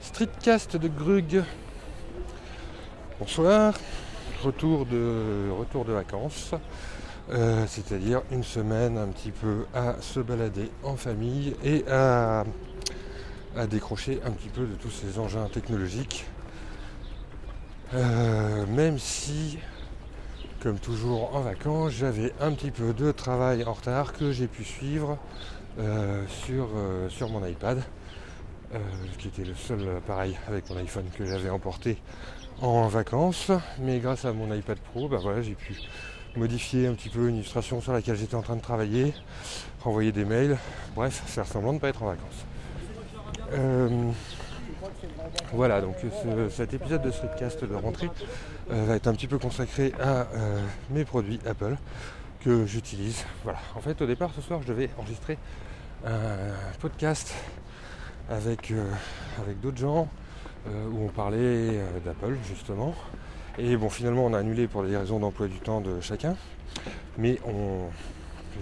Streetcast de Grug. Bonsoir. Retour de, retour de vacances. Euh, c'est-à-dire une semaine un petit peu à se balader en famille et à, à décrocher un petit peu de tous ces engins technologiques. Euh, même si, comme toujours en vacances, j'avais un petit peu de travail en retard que j'ai pu suivre euh, sur, sur mon iPad. Euh, qui était le seul appareil avec mon iPhone que j'avais emporté en vacances. Mais grâce à mon iPad Pro, bah voilà, j'ai pu modifier un petit peu une illustration sur laquelle j'étais en train de travailler, renvoyer des mails, bref, faire semblant de ne pas être en vacances. Euh, voilà, donc cet épisode de Streetcast de rentrée euh, va être un petit peu consacré à mes produits Apple que j'utilise. Voilà. En fait, au départ, ce soir, je devais enregistrer un podcast avec, euh, avec d'autres gens euh, où on parlait euh, d'Apple justement. Et bon finalement on a annulé pour des raisons d'emploi du temps de chacun. Mais on,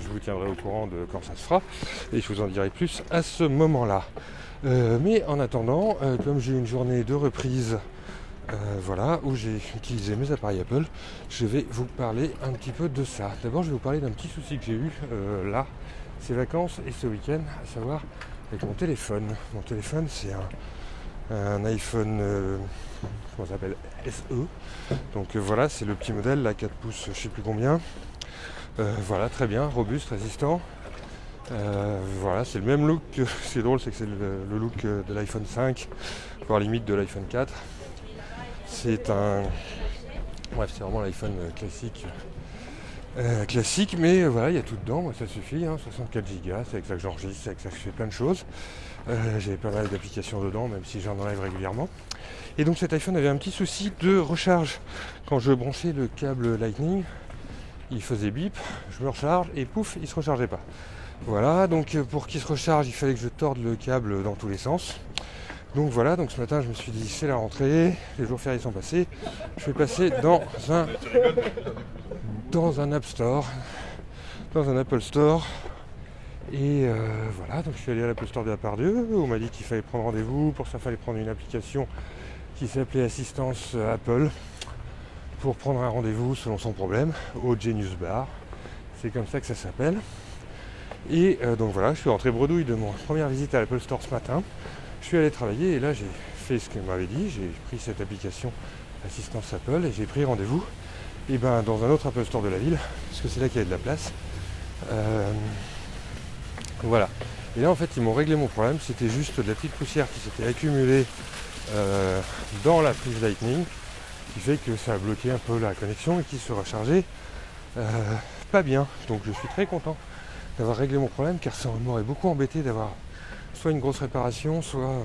je vous tiendrai au courant de quand ça se fera et je vous en dirai plus à ce moment-là. mais en attendant, comme j'ai une journée de reprise voilà, où j'ai utilisé mes appareils Apple, je vais vous parler un petit peu de ça. D'abord, je vais vous parler d'un petit souci que j'ai eu là, ces vacances et ce week-end, à savoir avec mon téléphone. Mon téléphone, c'est un, iPhone, euh, comment s'appelle SE. Donc euh, voilà, c'est le petit modèle, la 4 pouces, je sais plus combien. Euh, voilà, très bien, robuste, résistant. voilà, c'est le même look. Que, drôle, c'est que c'est le, look de l'iPhone 5, voire limite de l'iPhone 4. C'est un. Bref, c'est vraiment l'iPhone classique euh, classique, mais euh, voilà, il y a tout dedans, moi ça suffit, 64 hein, Go, c'est avec ça que j'enregistre, c'est avec ça que je fais plein de choses. Euh, J'ai pas mal d'applications dedans, même si j'en enlève régulièrement. Et donc cet iPhone avait un petit souci de recharge. Quand je branchais le câble Lightning, il faisait bip, je me recharge et pouf, il se rechargeait pas. Voilà, donc pour qu'il se recharge, il fallait que je torde le câble dans tous les sens. Donc voilà, donc ce matin je me suis dit c'est la rentrée, les jours fériés sont passés, je vais passer dans un dans un App Store, dans un Apple Store. Et euh, voilà, donc je suis allé à l'Apple Store de la part d'eux, on m'a dit qu'il fallait prendre rendez-vous, pour ça il fallait prendre une application qui s'appelait Assistance Apple pour prendre un rendez-vous selon son problème au Genius Bar. C'est comme ça que ça s'appelle. Et euh, donc voilà, je suis rentré bredouille de mon première visite à l'Apple Store ce matin. Je suis allé travailler et là j'ai fait ce qu'il m'avait dit, j'ai pris cette application Assistance Apple et j'ai pris rendez-vous et ben dans un autre Apple Store de la ville, parce que c'est là qu'il y a de la place. Euh, voilà. Et là en fait ils m'ont réglé mon problème, c'était juste de la petite poussière qui s'était accumulée euh, dans la prise Lightning, qui fait que ça a bloqué un peu la connexion et qui se rechargeait euh, pas bien. Donc je suis très content d'avoir réglé mon problème car ça m'aurait beaucoup embêté d'avoir soit une grosse réparation, soit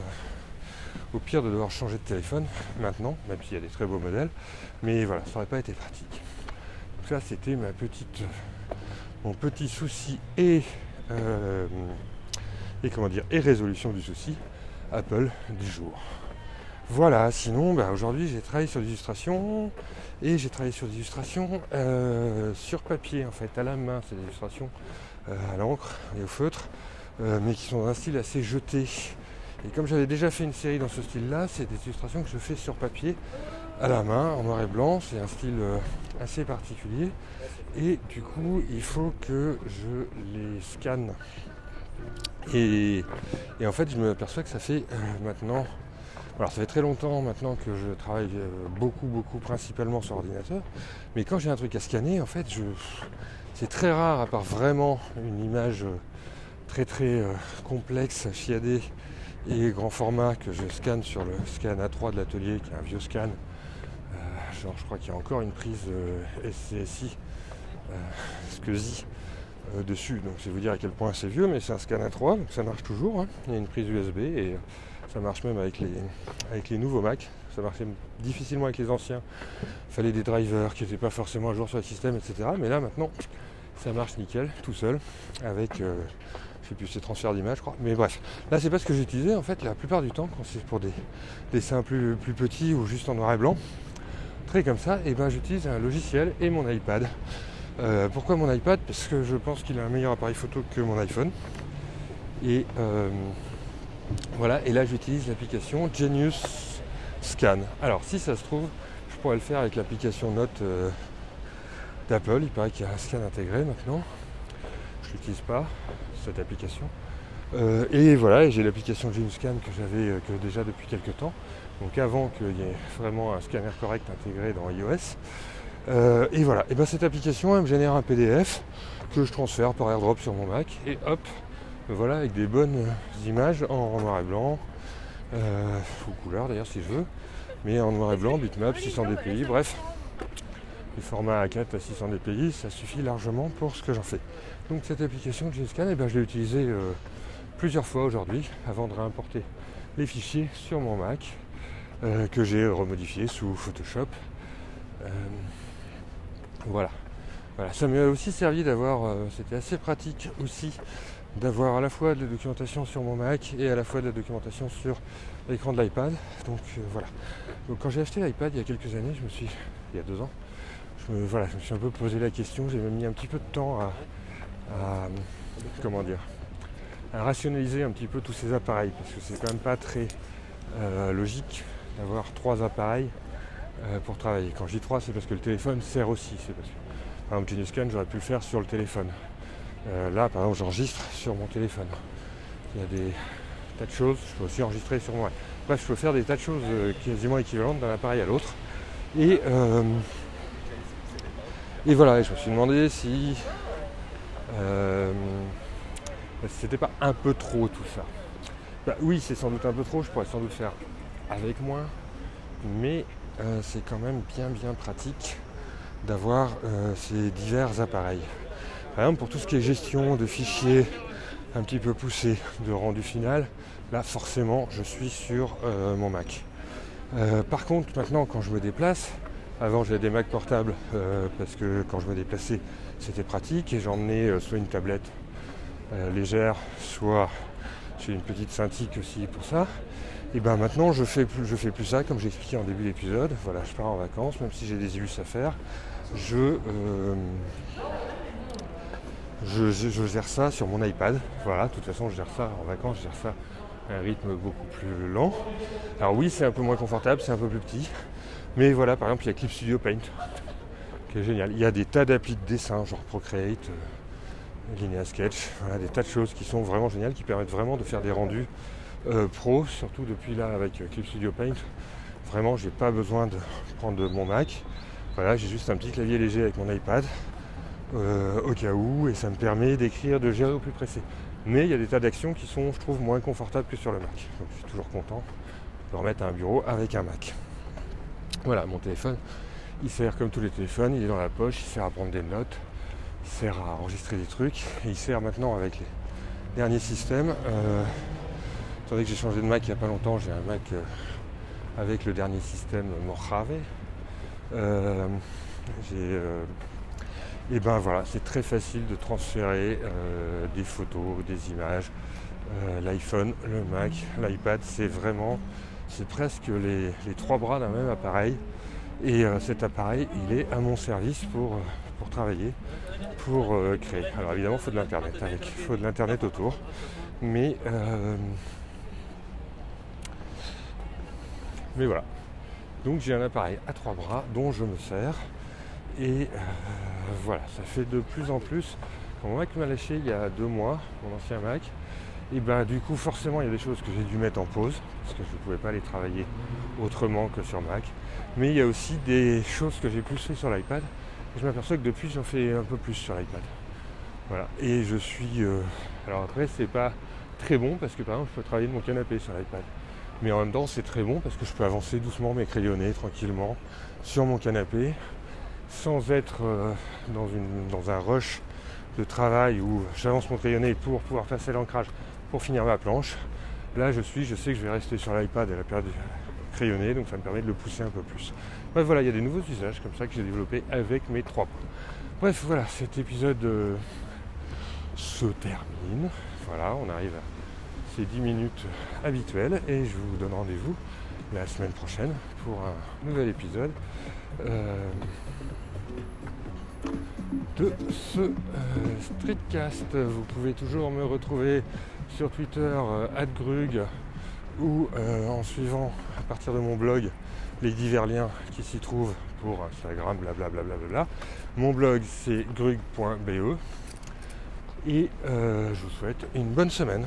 au pire de devoir changer de téléphone maintenant, même s'il y a des très beaux modèles. Mais voilà, ça n'aurait pas été pratique. Donc ça c'était ma petite mon petit souci et, euh, et comment dire et résolution du souci Apple du jour. Voilà, sinon bah, aujourd'hui j'ai travaillé sur l'illustration et j'ai travaillé sur l'illustration euh, sur papier en fait, à la main, c'est des illustrations euh, à l'encre et au feutre, mais qui sont d'un style assez jeté. Et comme j'avais déjà fait une série dans ce style-là, c'est des illustrations que je fais sur papier, à la main, en noir et blanc. C'est un style euh, assez particulier. Et du coup, il faut que je les scanne. Et, en fait, je me aperçois que ça fait euh, maintenant. Alors, ça fait très longtemps maintenant que je travaille euh, beaucoup, beaucoup, principalement sur ordinateur. Mais quand j'ai un truc à scanner, en fait, c'est très rare, à part vraiment une image très, très complexe, chiadée et grand format que je scanne sur le scan A3 de l'atelier, qui est un vieux scan. Euh, genre, je crois qu'il y a encore une prise euh, SCSI, euh, SCSI euh, dessus. Donc, c'est vous dire à quel point c'est vieux, mais c'est un scan A3, donc ça marche toujours. Hein. Il y a une prise USB et ça marche même avec les, avec les nouveaux Mac. Ça marchait difficilement avec les anciens. Il fallait des drivers qui n'étaient pas forcément à jour sur le système, etc. Mais là, maintenant, ça marche nickel, tout seul, avec sais plus, c'est transfert d'image, je crois. Mais bref, là, c'est pas ce que j'utilisais en fait la plupart du temps quand c'est pour des dessins plus, plus petits ou juste en noir et blanc. Très comme ça, et ben j'utilise un logiciel et mon iPad. Euh, pourquoi mon iPad? Parce que je pense qu'il a un meilleur appareil photo que mon iPhone. Et, euh, Voilà, et là j'utilise l'application Genius Scan. Alors si ça se trouve, je pourrais le faire avec l'application Note euh, d'Apple. Il paraît qu'il y a un scan intégré maintenant. Je l'utilise pas, cette application. Euh, et voilà, j'ai l'application Genius Scan que j'avais euh, que déjà depuis quelques temps. Donc avant qu'il y ait vraiment un scanner correct intégré dans iOS. et voilà, et ben cette application elle me génère un PDF que je transfère par AirDrop sur mon Mac. Et hop, voilà, avec des bonnes images en noir et blanc, euh, ou couleur d'ailleurs si je veux, mais en noir et blanc, bitmap, 600 dpi, bref, les formats A4 à 600 dpi, ça suffit largement pour ce que j'en fais. Donc cette application GScan, eh ben, je l'ai utilisée euh, plusieurs fois aujourd'hui avant de réimporter les fichiers sur mon Mac euh, que j'ai remodifié sous Photoshop. voilà. Voilà, ça m'a aussi servi d'avoir, c'était assez pratique aussi d'avoir à la fois de la documentation sur mon Mac et à la fois de la documentation sur l'écran de l'iPad. Donc euh, voilà. Donc quand j'ai acheté l'iPad il y a quelques années, je me suis, il y a deux ans, je me, suis un peu posé la question. J'ai mis un petit peu de temps à, rationaliser un petit peu tous ces appareils parce que c'est quand même pas très euh, logique d'avoir trois appareils euh, pour travailler. Quand je dis trois, c'est parce que le téléphone sert aussi. Par exemple, GeniusScan, j'aurais pu le faire sur le téléphone. Euh, là, par exemple, j'enregistre sur mon téléphone. Il y a des tas de choses. Je peux aussi enregistrer sur moi. Bref, je peux faire des tas de choses quasiment équivalentes d'un appareil à l'autre. Et, et voilà, je me suis demandé si c'était pas un peu trop tout ça. Bah, oui, c'est sans doute un peu trop. Je pourrais sans doute faire avec moins. Mais c'est quand même bien bien pratique d'avoir ces divers appareils. Par exemple, pour tout ce qui est gestion de fichiers un petit peu poussé de rendu final, là forcément je suis sur euh, mon Mac. Euh, par contre, maintenant quand je me déplace, avant j'avais des Mac portables euh, parce que quand je me déplaçais c'était pratique et j'emmenais soit une tablette légère, soit j'ai une petite Cintiq aussi pour ça. Et ben maintenant je fais plus, je fais plus ça comme j'ai expliqué en début d'épisode. Voilà, je pars en vacances, même si j'ai des illus à faire. Je je, gère ça sur mon iPad. Voilà, de toute façon, je gère ça en vacances, je gère ça à un rythme beaucoup plus lent. Alors oui, c'est un peu moins confortable, c'est un peu plus petit. Mais voilà, par exemple, il y a Clip Studio Paint, qui est génial. Il y a des tas d'applis de dessin, genre Procreate, euh, Linear Sketch, des tas de choses qui sont vraiment géniales, qui permettent vraiment de faire des rendus euh, pro, surtout depuis là avec euh, Clip Studio Paint. Vraiment, j'ai pas besoin de prendre mon Mac. Voilà, j'ai juste un petit clavier léger avec mon iPad. Au cas où, et ça me permet d'écrire, de gérer au plus pressé. Mais il y a des tas d'actions qui sont, je trouve, moins confortables que sur le Mac. Donc je suis toujours content de remettre un bureau avec un Mac. Voilà, mon téléphone, il sert comme tous les téléphones, il est dans la poche, il sert à prendre des notes, il sert à enregistrer des trucs, et il sert maintenant avec les derniers systèmes. Euh, attendez que j'ai changé de Mac il n'y a pas longtemps, j'ai un Mac euh, avec le dernier système Mojave. Euh, j'ai et ben voilà, c'est très facile de transférer euh, des photos, des images. Euh, L'iPhone, le Mac, l'iPad, c'est vraiment, c'est presque les, trois bras d'un même appareil. Et euh, cet appareil, il est à mon service pour, pour travailler, pour créer. Alors évidemment, il faut de l'internet il faut de l'internet autour. Mais mais voilà. Donc j'ai un appareil à trois bras dont je me sers. Et voilà, ça fait de plus en plus. Mon Mac m'a lâché il y a deux mois, mon ancien Mac, et ben du coup forcément il y a des choses que j'ai dû mettre en pause parce que je ne pouvais pas les travailler autrement que sur Mac. Mais il y a aussi des choses que j'ai plus fait sur l'iPad. Je m'aperçois que depuis j'en fais un peu plus sur l'iPad. Voilà. Et je suis. Euh, alors après c'est pas très bon parce que par exemple je peux travailler de mon canapé sur l'iPad. Mais en même temps c'est très bon parce que je peux avancer doucement mais crayonner tranquillement sur mon canapé sans être euh, dans, dans un rush de travail où j'avance mon crayonné pour pouvoir passer l'ancrage pour finir ma planche. Là, je suis, je sais que je vais rester sur l'iPad à la période crayonné, donc ça me permet de le pousser un peu plus. Bref, voilà, il y a des nouveaux usages comme ça que j'ai développé avec mes trois points. Bref, voilà, cet épisode euh, se termine. Voilà, on arrive à ces 10 minutes habituelles et je vous donne rendez-vous la semaine prochaine pour un nouvel épisode. Euh, ce euh, streetcast. Vous pouvez toujours me retrouver sur Twitter, euh, @grug ou euh, en suivant à partir de mon blog les divers liens qui s'y trouvent pour Instagram, blablabla. Bla bla bla mon blog c'est grug.be et je vous souhaite une bonne semaine.